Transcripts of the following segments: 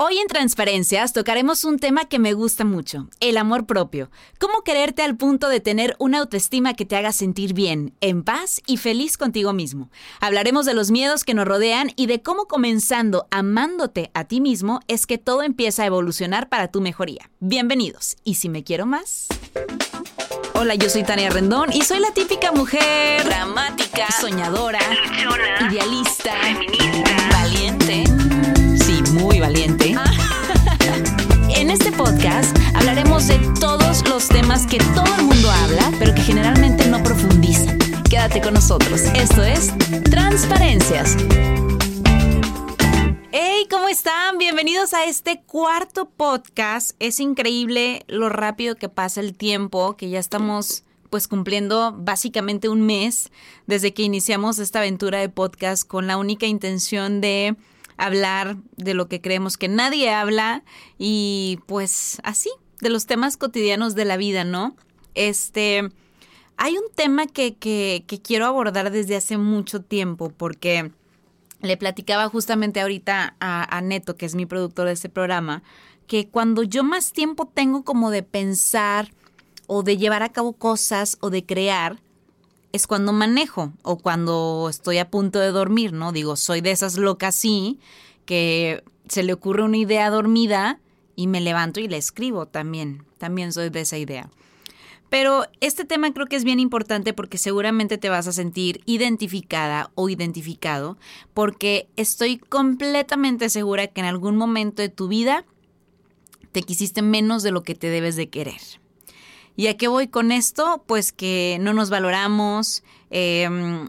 Hoy en Transparencias tocaremos un tema que me gusta mucho, el amor propio. Cómo quererte al punto de tener una autoestima que te haga sentir bien, en paz y feliz contigo mismo. Hablaremos de los miedos que nos rodean y de cómo comenzando amándote a ti mismo es que todo empieza a evolucionar para tu mejoría. Bienvenidos. Y si me quiero más... Hola, yo soy Tania Rendón y soy la típica mujer dramática, soñadora, idealista, feminista, valiente muy valiente. En este podcast hablaremos de todos los temas que todo el mundo habla, pero que generalmente no profundizan. Quédate con nosotros. Esto es Transparencias. Hey, ¿cómo están? Bienvenidos a este cuarto podcast. Es increíble lo rápido que pasa el tiempo, que ya estamos pues cumpliendo básicamente un mes desde que iniciamos esta aventura de podcast con la única intención de hablar de lo que creemos que nadie habla y pues así, de los temas cotidianos de la vida, ¿no? Este, hay un tema que, que, quiero abordar desde hace mucho tiempo porque le platicaba justamente ahorita a, a Neto, que es mi productor de este programa, que cuando yo más tiempo tengo como de pensar o de llevar a cabo cosas o de crear, es cuando manejo o cuando estoy a punto de dormir, ¿no? Digo, soy de esas locas, sí, que se le ocurre una idea dormida y me levanto y la escribo también. También soy de esa idea. Pero este tema creo que es bien importante porque seguramente te vas a sentir identificada o identificado porque estoy completamente segura que en algún momento de tu vida te quisiste menos de lo que te debes de querer. ¿Y a qué voy con esto? Pues que no nos valoramos, em,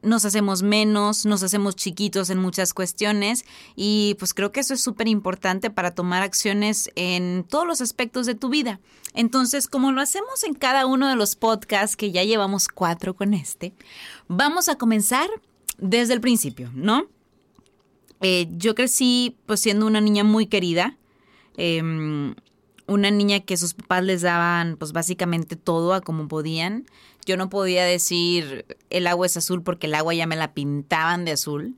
nos hacemos menos, nos hacemos chiquitos en muchas cuestiones y pues creo que eso es súper importante para tomar acciones en todos los aspectos de tu vida. Entonces, como lo hacemos en cada uno de los podcasts, que ya llevamos cuatro con este, vamos a comenzar desde el principio, ¿no? Eh, yo crecí pues siendo una niña muy querida. Em, una niña que sus papás les daban pues básicamente todo a como podían. Yo no podía decir el agua es azul porque el agua ya me la pintaban de azul.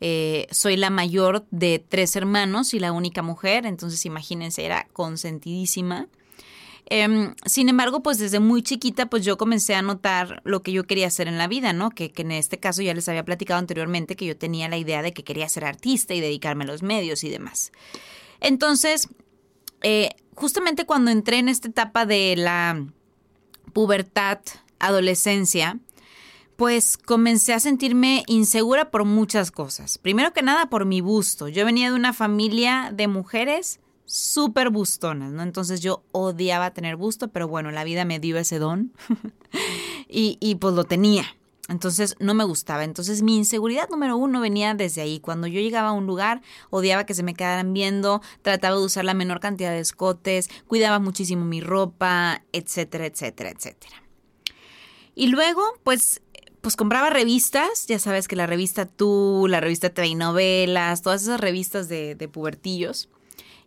Eh, soy la mayor de tres hermanos y la única mujer, entonces imagínense, era consentidísima. Em, sin embargo, pues desde muy chiquita, pues yo comencé a notar lo que yo quería hacer en la vida, ¿no? Que, que, en este caso ya les había platicado anteriormente que yo tenía la idea de que quería ser artista y dedicarme a los medios y demás. Entonces, eh, justamente cuando entré en esta etapa de la pubertad, adolescencia, pues comencé a sentirme insegura por muchas cosas. Primero que nada por mi busto. Yo venía de una familia de mujeres súper bustonas, ¿no? Entonces yo odiaba tener busto, pero bueno, la vida me dio ese don y, pues lo tenía. Entonces no me gustaba. Entonces mi inseguridad número uno venía desde ahí. Cuando yo llegaba a un lugar, odiaba que se me quedaran viendo, trataba de usar la menor cantidad de escotes, cuidaba muchísimo mi ropa, etcétera, etcétera, etcétera. Y luego, pues pues compraba revistas, ya sabes que la revista Tú, la revista TV Novelas, todas esas revistas de, de pubertillos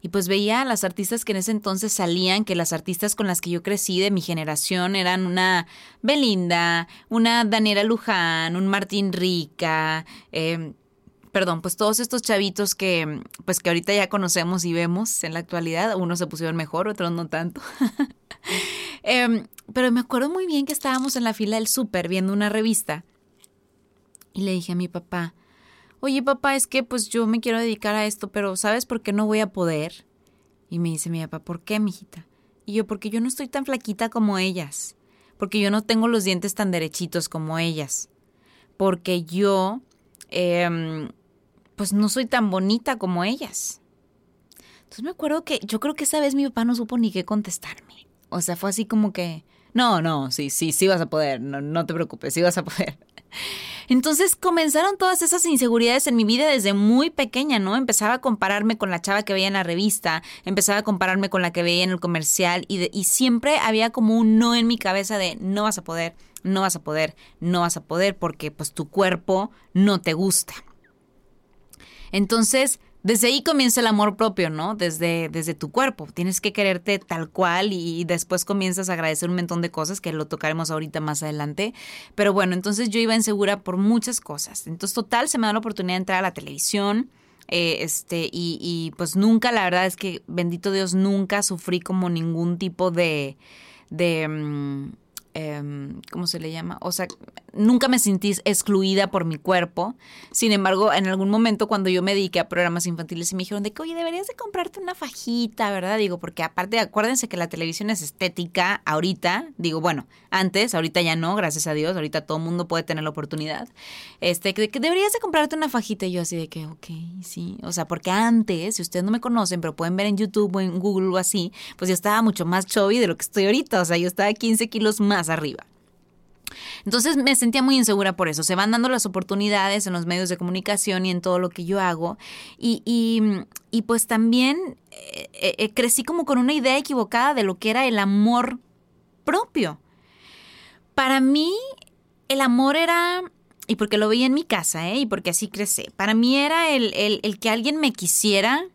y pues veía a las artistas que en ese entonces salían, que las artistas con las que yo crecí de mi generación eran una Belinda, una Daniela Luján, un Martín Rica, em, perdón, pues todos estos chavitos que pues que ahorita ya conocemos y vemos en la actualidad, unos se pusieron mejor, otros no tanto. Em, pero me acuerdo muy bien que estábamos en la fila del súper viendo una revista y le dije a mi papá, oye papá, es que pues yo me quiero dedicar a esto, pero ¿sabes por qué no voy a poder? Y me dice mi papá, ¿por qué, mijita? Y yo, porque yo no estoy tan flaquita como ellas, porque yo no tengo los dientes tan derechitos como ellas, porque yo, eh, pues no soy tan bonita como ellas. Entonces me acuerdo que yo creo que esa vez mi papá no supo ni qué contestarme. O sea, fue así como que, no, no, sí, sí, sí vas a poder, no, no te preocupes, sí vas a poder. Entonces comenzaron todas esas inseguridades en mi vida desde muy pequeña, ¿no? Empezaba a compararme con la chava que veía en la revista, empezaba a compararme con la que veía en el comercial y, siempre había como un no en mi cabeza de no vas a poder, no vas a poder, no vas a poder porque pues tu cuerpo no te gusta. Entonces, desde ahí comienza el amor propio, ¿no? Desde, desde tu cuerpo. Tienes que quererte tal cual y, después comienzas a agradecer un montón de cosas que lo tocaremos ahorita más adelante. Pero bueno, entonces yo iba insegura por muchas cosas. Entonces, total, se me da la oportunidad de entrar a la televisión. Eh, este, y, y, pues nunca, la verdad es que, bendito Dios, nunca sufrí como ningún tipo de, de mm, Em, ¿cómo se le llama? O sea, nunca me sentí excluida por mi cuerpo. Sin embargo, en algún momento cuando yo me dediqué a programas infantiles y me dijeron de que, oye, deberías de comprarte una fajita, ¿verdad? Digo, porque aparte, acuérdense que la televisión es estética ahorita. Digo, bueno, antes, ahorita ya no, gracias a Dios. Ahorita todo el mundo puede tener la oportunidad. Este, que, que deberías de comprarte una fajita. Y yo así de que, ok, sí. O sea, porque antes, si ustedes no me conocen, pero pueden ver en YouTube o en Google o así, pues yo estaba mucho más chubby de lo que estoy ahorita. O sea, yo estaba 15 kilos más arriba. Entonces me sentía muy insegura por eso. Se van dando las oportunidades en los medios de comunicación y en todo lo que yo hago. Y, y, pues también eh, eh, crecí como con una idea equivocada de lo que era el amor propio. Para mí, el amor era, y porque lo veía en mi casa, ¿eh? y porque así crecí, para mí era el, el que alguien me quisiera,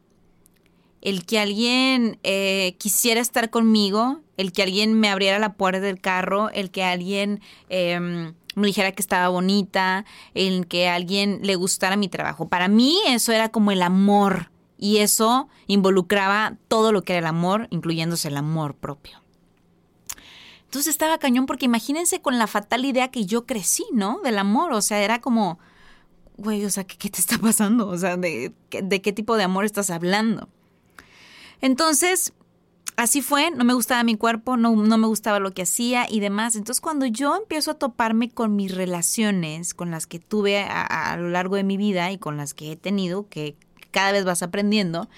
el que alguien eh, quisiera estar conmigo, el que alguien me abriera la puerta del carro, el que alguien em, me dijera que estaba bonita, el que alguien le gustara mi trabajo. Para mí eso era como el amor y eso involucraba todo lo que era el amor, incluyéndose el amor propio. Entonces estaba cañón porque imagínense con la fatal idea que yo crecí, ¿no? Del amor, o sea, era como, güey, o sea, ¿qué, te está pasando? O sea, ¿de, ¿de qué tipo de amor estás hablando? Entonces, así fue, no me gustaba mi cuerpo, no, no, me gustaba lo que hacía y demás. Entonces, cuando yo empiezo a toparme con mis relaciones, con las que tuve a, a lo largo de mi vida y con las que he tenido, que cada vez vas aprendiendo,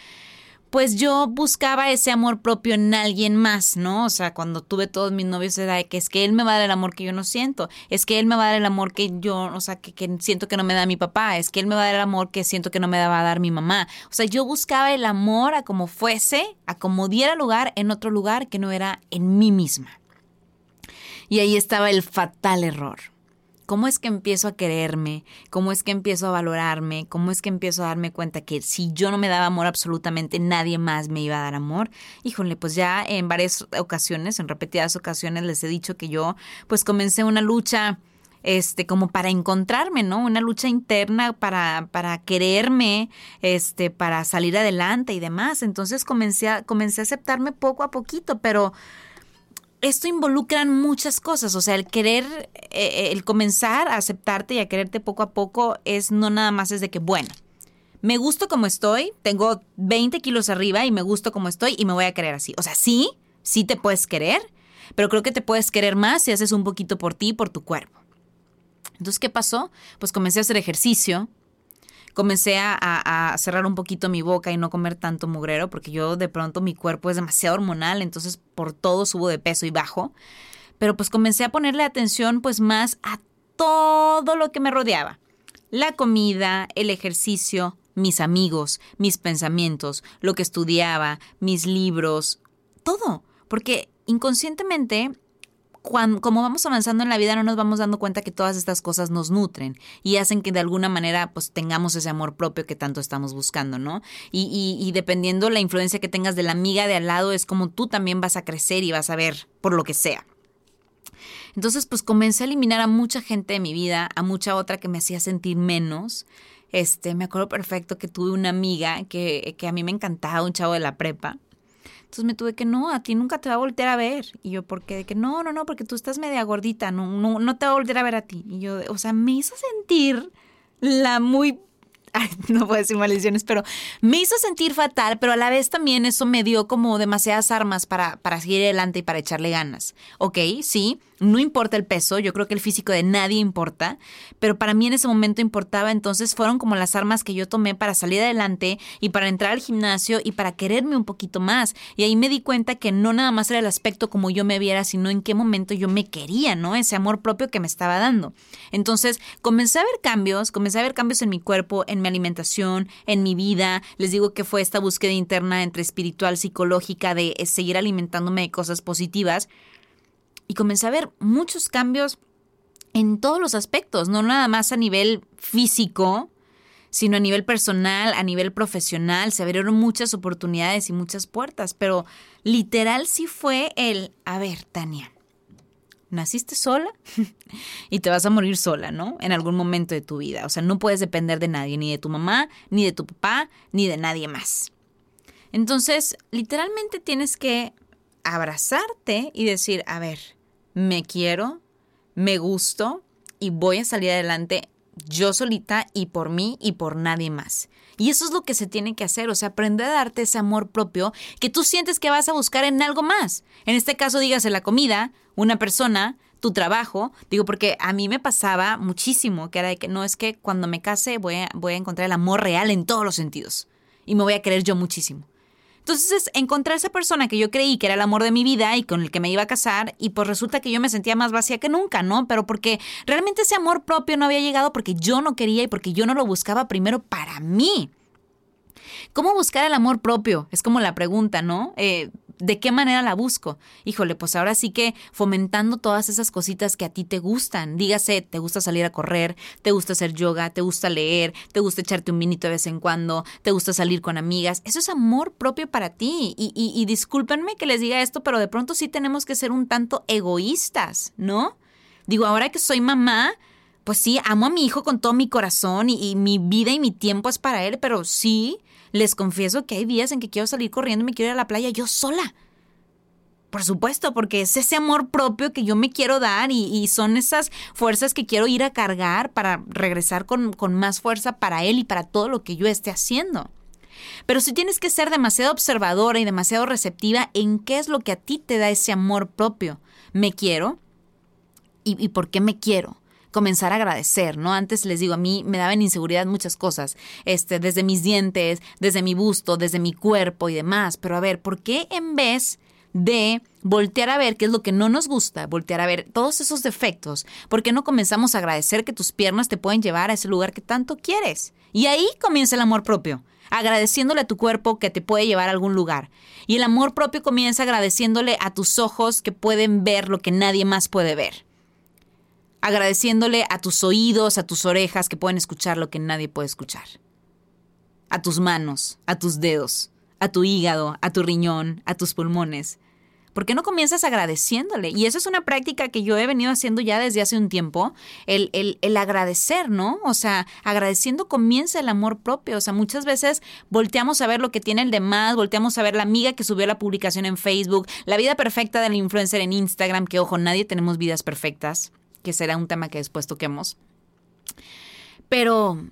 pues yo buscaba ese amor propio en alguien más, ¿no? O sea, cuando tuve todos mis novios era de que es que él me va a dar el amor que yo no siento, es que él me va a dar el amor que yo, o sea, que, que siento que no me da mi papá, es que él me va a dar el amor que siento que no me va a dar mi mamá. O sea, yo buscaba el amor a como fuese, a como diera lugar en otro lugar que no era en mí misma. Y ahí estaba el fatal error. ¿Cómo es que empiezo a quererme? ¿Cómo es que empiezo a valorarme? ¿Cómo es que empiezo a darme cuenta que si yo no me daba amor absolutamente nadie más me iba a dar amor? Híjole, pues ya en varias ocasiones, en repetidas ocasiones les he dicho que yo pues comencé una lucha este, como para encontrarme, ¿no? Una lucha interna para, para quererme, este, para salir adelante y demás. Entonces comencé a, comencé a aceptarme poco a poquito, pero esto involucra muchas cosas, o sea, el querer, eh, eh, el comenzar a aceptarte y a quererte poco a poco es no nada más es de que, bueno, me gusto como estoy, tengo 20 kilos arriba y me gusto como estoy y me voy a querer así. O sea, sí, sí te puedes querer, pero creo que te puedes querer más si haces un poquito por ti y por tu cuerpo. Entonces, ¿qué pasó? Pues comencé a hacer ejercicio, comencé a, cerrar un poquito mi boca y no comer tanto mugrero, porque yo de pronto mi cuerpo es demasiado hormonal, entonces por todo subo de peso y bajo. Pero pues comencé a ponerle atención pues más a todo lo que me rodeaba. La comida, el ejercicio, mis amigos, mis pensamientos, lo que estudiaba, mis libros, todo. Porque inconscientemente como vamos avanzando en la vida no nos vamos dando cuenta que todas estas cosas nos nutren y hacen que de alguna manera pues tengamos ese amor propio que tanto estamos buscando, ¿no? Y, y, dependiendo la influencia que tengas de la amiga de al lado es como tú también vas a crecer y vas a ver por lo que sea. Entonces pues comencé a eliminar a mucha gente de mi vida, a mucha otra que me hacía sentir menos. Este, me acuerdo perfecto que tuve una amiga que, que a mí me encantaba, un chavo de la prepa entonces me tuve que, no, a ti nunca te va a voltear a ver. Y yo, ¿por qué? De que no, no, no, porque tú estás media gordita, no, no, no te va a volver a ver a ti. Y yo, o sea, me hizo sentir la muy no puedo decir maldiciones, pero me hizo sentir fatal, pero a la vez también eso me dio como demasiadas armas para, para seguir adelante y para echarle ganas. Ok, sí, no importa el peso, yo creo que el físico de nadie importa, pero para mí en ese momento importaba, entonces fueron como las armas que yo tomé para salir adelante y para entrar al gimnasio y para quererme un poquito más. Y ahí me di cuenta que no nada más era el aspecto como yo me viera, sino en qué momento yo me quería, ¿no? Ese amor propio que me estaba dando. Entonces comencé a ver cambios, comencé a ver cambios en mi cuerpo, en mi alimentación, en mi vida. Les digo que fue esta búsqueda interna entre espiritual, psicológica, de seguir alimentándome de cosas positivas y comencé a ver muchos cambios en todos los aspectos, no nada más a nivel físico, sino a nivel personal, a nivel profesional. Se abrieron muchas oportunidades y muchas puertas, pero literal sí fue el, a ver, Tania, naciste sola y te vas a morir sola, ¿no? En algún momento de tu vida. O sea, no puedes depender de nadie, ni de tu mamá, ni de tu papá, ni de nadie más. Entonces, literalmente tienes que abrazarte y decir, a ver, me quiero, me gusto y voy a salir adelante yo solita y por mí y por nadie más. Y eso es lo que se tiene que hacer, o sea, aprender a darte ese amor propio que tú sientes que vas a buscar en algo más. En este caso, dígase la comida, una persona, tu trabajo, digo, porque a mí me pasaba muchísimo, que era de que no es que cuando me case voy a, voy a encontrar el amor real en todos los sentidos y me voy a querer yo muchísimo. Entonces, encontrar esa persona que yo creí que era el amor de mi vida y con el que me iba a casar, y pues resulta que yo me sentía más vacía que nunca, ¿no? Pero porque realmente ese amor propio no había llegado porque yo no quería y porque yo no lo buscaba primero para mí. ¿Cómo buscar el amor propio? Es como la pregunta, ¿no? Eh, ¿De qué manera la busco? Híjole, pues ahora sí que fomentando todas esas cositas que a ti te gustan. Dígase, te gusta salir a correr, te gusta hacer yoga, te gusta leer, te gusta echarte un vinito de vez en cuando, te gusta salir con amigas. Eso es amor propio para ti. Y, y, y discúlpenme que les diga esto, pero de pronto sí tenemos que ser un tanto egoístas, ¿no? Digo, ahora que soy mamá, pues sí, amo a mi hijo con todo mi corazón y, y, mi vida y mi tiempo es para él, pero sí, les confieso que hay días en que quiero salir corriendo y me quiero ir a la playa yo sola. Por supuesto, porque es ese amor propio que yo me quiero dar y, son esas fuerzas que quiero ir a cargar para regresar con, con más fuerza para él y para todo lo que yo esté haciendo. Pero si tienes que ser demasiado observadora y demasiado receptiva en qué es lo que a ti te da ese amor propio. ¿Me quiero? ¿Y, y por qué me quiero? Comenzar a agradecer, ¿no? Antes les digo, a mí me daban inseguridad muchas cosas, este, desde mis dientes, desde mi busto, desde mi cuerpo y demás. Pero a ver, ¿por qué en vez de voltear a ver qué es lo que no nos gusta, voltear a ver todos esos defectos, ¿por qué no comenzamos a agradecer que tus piernas te pueden llevar a ese lugar que tanto quieres? Y ahí comienza el amor propio, agradeciéndole a tu cuerpo que te puede llevar a algún lugar. Y el amor propio comienza agradeciéndole a tus ojos que pueden ver lo que nadie más puede ver agradeciéndole a tus oídos, a tus orejas que pueden escuchar lo que nadie puede escuchar, a tus manos, a tus dedos, a tu hígado, a tu riñón, a tus pulmones. ¿Por qué no comienzas agradeciéndole? Y eso es una práctica que yo he venido haciendo ya desde hace un tiempo, el, el, el, agradecer, ¿no? O sea, agradeciendo comienza el amor propio. O sea, muchas veces volteamos a ver lo que tiene el demás, volteamos a ver la amiga que subió la publicación en Facebook, la vida perfecta del influencer en Instagram, que ojo, nadie tenemos vidas perfectas que será un tema que después toquemos. Pero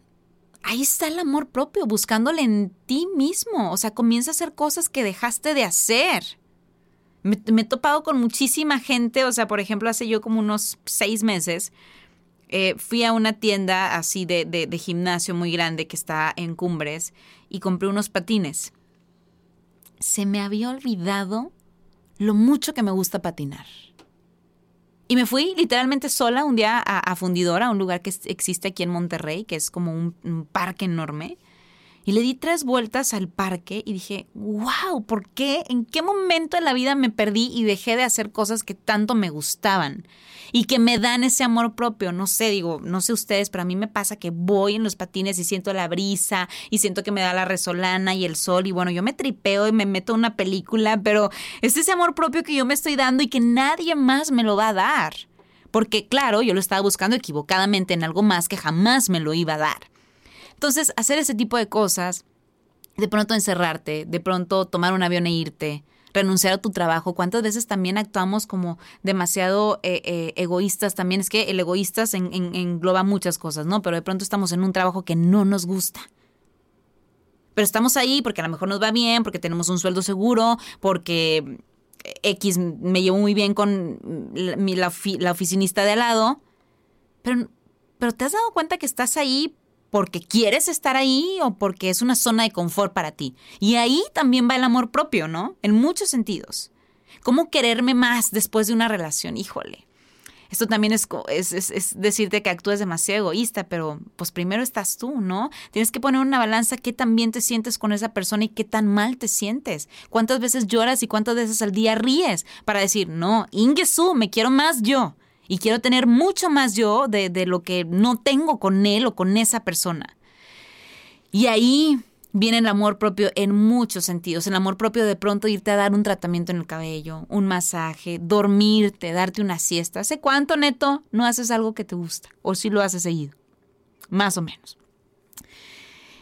ahí está el amor propio, buscándole en ti mismo. O sea, comienza a hacer cosas que dejaste de hacer. Me, he topado con muchísima gente, o sea, por ejemplo, hace yo como unos seis meses, eh, fui a una tienda así de, de gimnasio muy grande que está en Cumbres y compré unos patines. Se me había olvidado lo mucho que me gusta patinar. Y me fui literalmente sola un día a, Fundidora, un lugar que existe aquí en Monterrey, que es como un, parque enorme. Y le di tres vueltas al parque y dije, wow, ¿por qué? ¿En qué momento de la vida me perdí y dejé de hacer cosas que tanto me gustaban? Y que me dan ese amor propio. No sé, digo, no sé ustedes, pero a mí me pasa que voy en los patines y siento la brisa y siento que me da la resolana y el sol. Y bueno, yo me tripeo y me meto una película, pero es ese amor propio que yo me estoy dando y que nadie más me lo va a dar. Porque claro, yo lo estaba buscando equivocadamente en algo más que jamás me lo iba a dar. Entonces, hacer ese tipo de cosas, de pronto encerrarte, de pronto tomar un avión e irte, renunciar a tu trabajo, cuántas veces también actuamos como demasiado eh, eh, egoístas también. Es que el egoísta engloba muchas cosas, ¿no? Pero de pronto estamos en un trabajo que no nos gusta. Pero estamos ahí porque a lo mejor nos va bien, porque tenemos un sueldo seguro, porque X me llevo muy bien con la, la oficinista de al lado. Pero, pero te has dado cuenta que estás ahí porque quieres estar ahí o porque es una zona de confort para ti. Y ahí también va el amor propio, ¿no? En muchos sentidos. ¿Cómo quererme más después de una relación? Híjole. Esto también es, decirte que actúes demasiado egoísta, pero pues primero estás tú, ¿no? Tienes que poner una balanza qué tan bien te sientes con esa persona y qué tan mal te sientes. ¿Cuántas veces lloras y cuántas veces al día ríes para decir, no, Ingesu, me quiero más yo? Y quiero tener mucho más yo de, lo que no tengo con él o con esa persona. Y ahí viene el amor propio en muchos sentidos. El amor propio de pronto irte a dar un tratamiento en el cabello, un masaje, dormirte, darte una siesta. ¿Hace cuánto, neto, no haces algo que te gusta? O si lo haces seguido. Más o menos.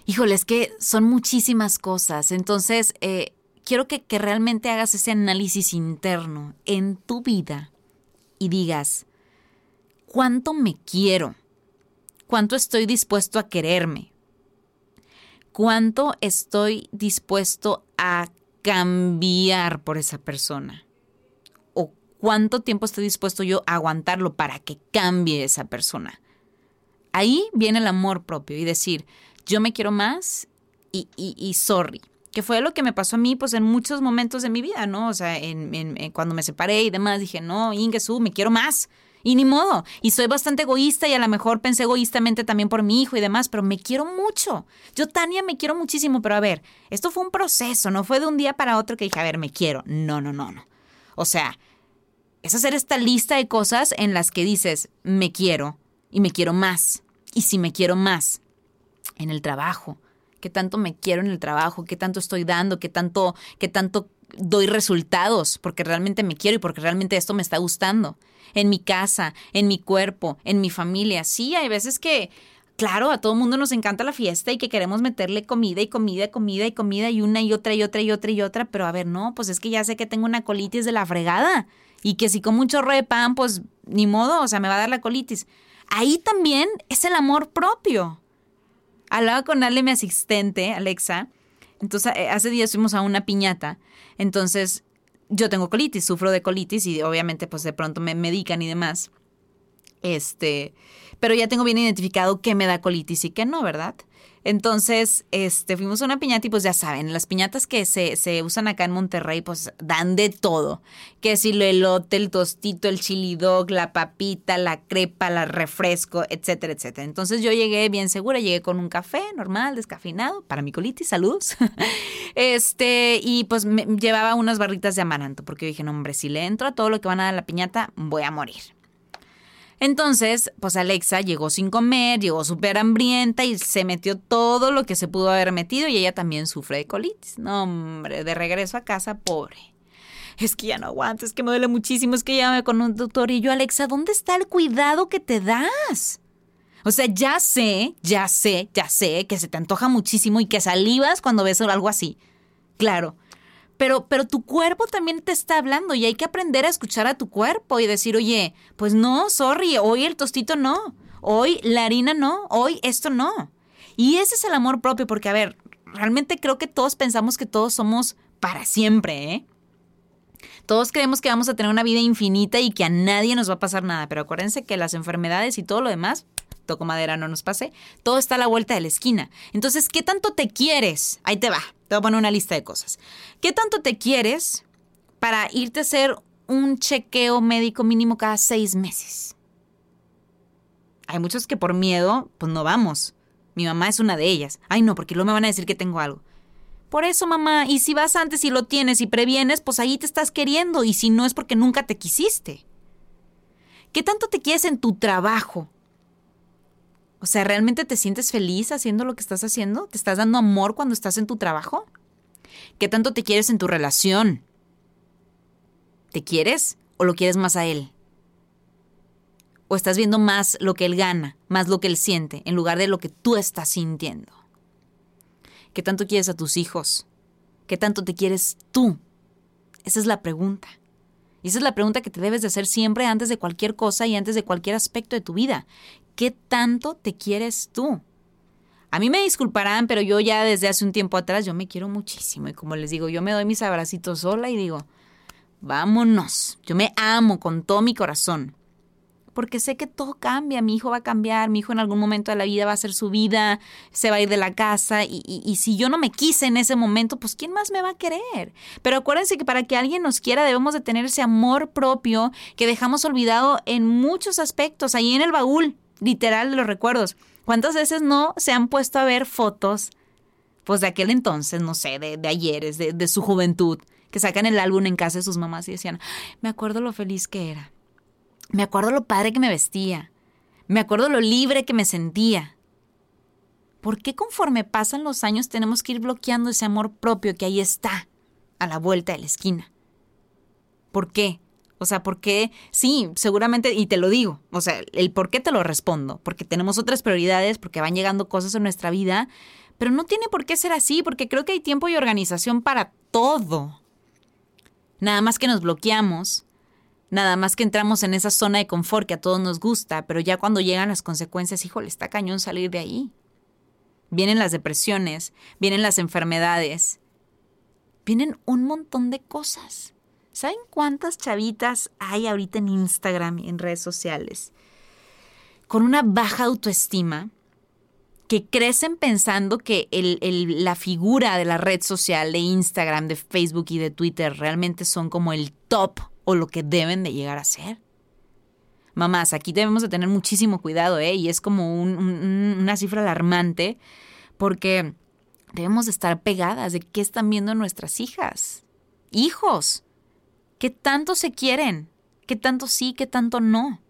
Híjole, es que son muchísimas cosas. Entonces, eh, quiero que, que realmente hagas ese análisis interno en tu vida y digas, ¿cuánto me quiero? ¿Cuánto estoy dispuesto a quererme? ¿Cuánto estoy dispuesto a cambiar por esa persona? ¿O cuánto tiempo estoy dispuesto yo a aguantarlo para que cambie esa persona? Ahí viene el amor propio y decir, yo me quiero más y, sorry que fue lo que me pasó a mí, pues en muchos momentos de mi vida, ¿no? O sea, en, cuando me separé y demás, dije, no, Ingesu, me quiero más. Y ni modo. Y soy bastante egoísta y a lo mejor pensé egoístamente también por mi hijo y demás, pero me quiero mucho. Yo, Tania, me quiero muchísimo, pero a ver, esto fue un proceso, no fue de un día para otro que dije, a ver, me quiero. No, no, no, no. O sea, es hacer esta lista de cosas en las que dices, me quiero y me quiero más. Y si me quiero más, en el trabajo, qué tanto me quiero en el trabajo, qué tanto estoy dando, qué tanto, qué tanto doy resultados, porque realmente me quiero y porque realmente esto me está gustando en mi casa, en mi cuerpo, en mi familia. Sí, hay veces que, claro, a todo mundo nos encanta la fiesta y que queremos meterle comida y comida y comida y comida y una y otra y otra y otra y otra, pero a ver, no, pues es que ya sé que tengo una colitis de la fregada y que si como un chorro de pan, pues ni modo, o sea, me va a dar la colitis. Ahí también es el amor propio. Hablaba con Ale, mi asistente, Alexa. Entonces, eh, hace días fuimos a una piñata. Entonces, yo tengo colitis, sufro de colitis y obviamente pues de pronto me medican y demás. Este, pero ya tengo bien identificado qué me da colitis y qué no, ¿verdad? Entonces, este, fuimos a una piñata y pues ya saben, las piñatas que se, se usan acá en Monterrey pues dan de todo. Que si el elote, el tostito, el chili dog, la papita, la crepa, la refresco, etcétera, etcétera. Entonces yo llegué bien segura, llegué con un café normal, descafeinado, para mi colitis, saludos. este, y pues me llevaba unas barritas de amaranto, porque dije, no, hombre, si le entro a todo lo que van a dar la piñata, voy a morir. Entonces, pues Alexa llegó sin comer, llegó súper hambrienta y se metió todo lo que se pudo haber metido y ella también sufre de colitis. No, hombre, de regreso a casa, pobre. Es que ya no aguanto, es que me duele muchísimo, es que llame con un doctor y yo, Alexa, ¿dónde está el cuidado que te das? O sea, ya sé, ya sé, ya sé que se te antoja muchísimo y que salivas cuando ves algo así. Claro, pero, pero tu cuerpo también te está hablando y hay que aprender a escuchar a tu cuerpo y decir, oye, pues no, sorry, hoy el tostito no, hoy la harina no, hoy esto no. Y ese es el amor propio, porque a ver, realmente creo que todos pensamos que todos somos para siempre, ¿eh? Todos creemos que vamos a tener una vida infinita y que a nadie nos va a pasar nada, pero acuérdense que las enfermedades y todo lo demás, toco madera, no nos pase, todo está a la vuelta de la esquina. Entonces, ¿qué tanto te quieres? Ahí te va. Te voy a poner una lista de cosas. ¿Qué tanto te quieres para irte a hacer un chequeo médico mínimo cada seis meses? Hay muchos que por miedo, pues no vamos. Mi mamá es una de ellas. Ay, no, porque luego me van a decir que tengo algo. Por eso, mamá, y si vas antes y lo tienes y previenes, pues ahí te estás queriendo, y si no es porque nunca te quisiste. ¿Qué tanto te quieres en tu trabajo? O sea, ¿realmente te sientes feliz haciendo lo que estás haciendo? ¿Te estás dando amor cuando estás en tu trabajo? ¿Qué tanto te quieres en tu relación? ¿Te quieres o lo quieres más a él? ¿O estás viendo más lo que él gana, más lo que él siente, en lugar de lo que tú estás sintiendo? ¿Qué tanto quieres a tus hijos? ¿Qué tanto te quieres tú? Esa es la pregunta. Y esa es la pregunta que te debes de hacer siempre antes de cualquier cosa y antes de cualquier aspecto de tu vida. ¿Qué tanto te quieres tú? A mí me disculparán, pero yo ya desde hace un tiempo atrás yo me quiero muchísimo y como les digo, yo me doy mis abracitos sola y digo, vámonos, yo me amo con todo mi corazón porque sé que todo cambia, mi hijo va a cambiar, mi hijo en algún momento de la vida va a hacer su vida, se va a ir de la casa y, si yo no me quise en ese momento, pues ¿quién más me va a querer? Pero acuérdense que para que alguien nos quiera debemos de tener ese amor propio que dejamos olvidado en muchos aspectos, ahí en el baúl, literal, de los recuerdos. ¿Cuántas veces no se han puesto a ver fotos, pues de aquel entonces, no sé, de, de ayeres, de, de su juventud, que sacan el álbum en casa de sus mamás y decían, me acuerdo lo feliz que era me acuerdo lo padre que me vestía. Me acuerdo lo libre que me sentía. ¿por qué conforme pasan los años tenemos que ir bloqueando ese amor propio que ahí está, a la vuelta de la esquina? ¿Por qué? O sea, ¿por qué? Sí, seguramente, y te lo digo, o sea, el por qué te lo respondo, porque tenemos otras prioridades, porque van llegando cosas en nuestra vida, pero no tiene por qué ser así, porque creo que hay tiempo y organización para todo. Nada más que nos bloqueamos, nada más que entramos en esa zona de confort que a todos nos gusta, pero ya cuando llegan las consecuencias, híjole, está cañón salir de ahí. Vienen las depresiones, vienen las enfermedades, vienen un montón de cosas. ¿Saben cuántas chavitas hay ahorita en Instagram y en redes sociales? Con una baja autoestima que crecen pensando que la figura de la red social, de Instagram, de Facebook y de Twitter realmente son como el top o lo que deben de llegar a ser. Mamás, aquí debemos de tener muchísimo cuidado, ¿eh? Y es como una cifra alarmante porque debemos de estar pegadas de qué están viendo nuestras hijas, hijos, qué tanto se quieren, qué tanto sí, qué tanto no.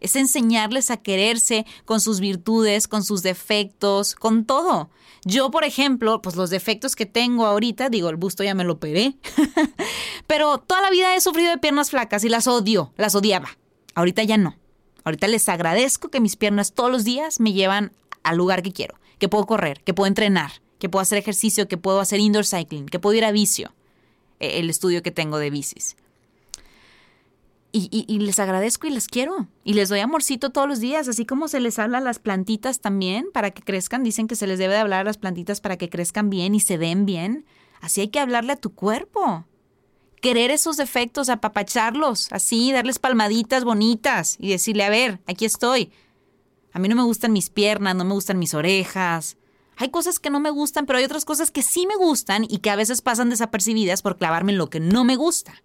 Es enseñarles a quererse con sus virtudes, con sus defectos, con todo. Yo, por ejemplo, pues los defectos que tengo ahorita, digo, el busto ya me lo operé, pero toda la vida he sufrido de piernas flacas y las odio, las odiaba. Ahorita ya no. Ahorita les agradezco que mis piernas todos los días me llevan al lugar que quiero, que puedo correr, que puedo entrenar, que puedo hacer ejercicio, que puedo hacer indoor cycling, que puedo ir a vicio, el estudio que tengo de bicis. Y, y, les agradezco y les quiero. Y les doy amorcito todos los días, así como se les habla a las plantitas también para que crezcan. Dicen que se les debe de hablar a las plantitas para que crezcan bien y se den bien. Así hay que hablarle a tu cuerpo querer esos defectos, apapacharlos, así, darles palmaditas bonitas y decirle, a ver, aquí estoy. A mí no me gustan mis piernas, no me gustan mis orejas. Hay cosas que no me gustan, pero hay otras cosas que sí me gustan y que a veces pasan desapercibidas por clavarme en lo que no me gusta.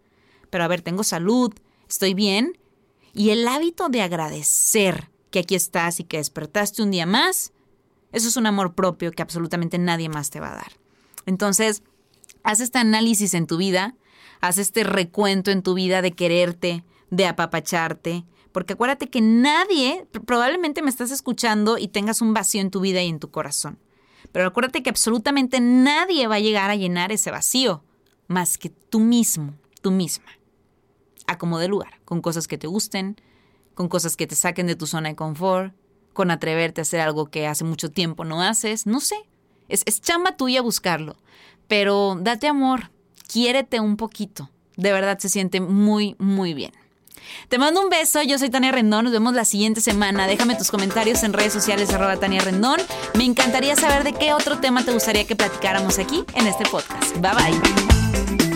Pero a ver, tengo salud, estoy bien. Y el hábito de agradecer que aquí estás y que despertaste un día más, eso es un amor propio que absolutamente nadie más te va a dar. Entonces, haz este análisis en tu vida haz este recuento en tu vida de quererte, de apapacharte, porque acuérdate que nadie, probablemente me estás escuchando y tengas un vacío en tu vida y en tu corazón, pero acuérdate que absolutamente nadie va a llegar a llenar ese vacío, más que tú mismo, tú misma. Acomode lugar, con cosas que te gusten, con cosas que te saquen de tu zona de confort, con atreverte a hacer algo que hace mucho tiempo no haces, no sé. Es, es chamba tuya buscarlo, pero date amor, quiérete un poquito. De verdad se siente muy, muy bien. Te mando un beso, yo soy Tania Rendón, nos vemos la siguiente semana. Déjame tus comentarios en redes sociales arroba Tania Rendón. Me encantaría saber de qué otro tema te gustaría que platicáramos aquí en este podcast. Bye bye.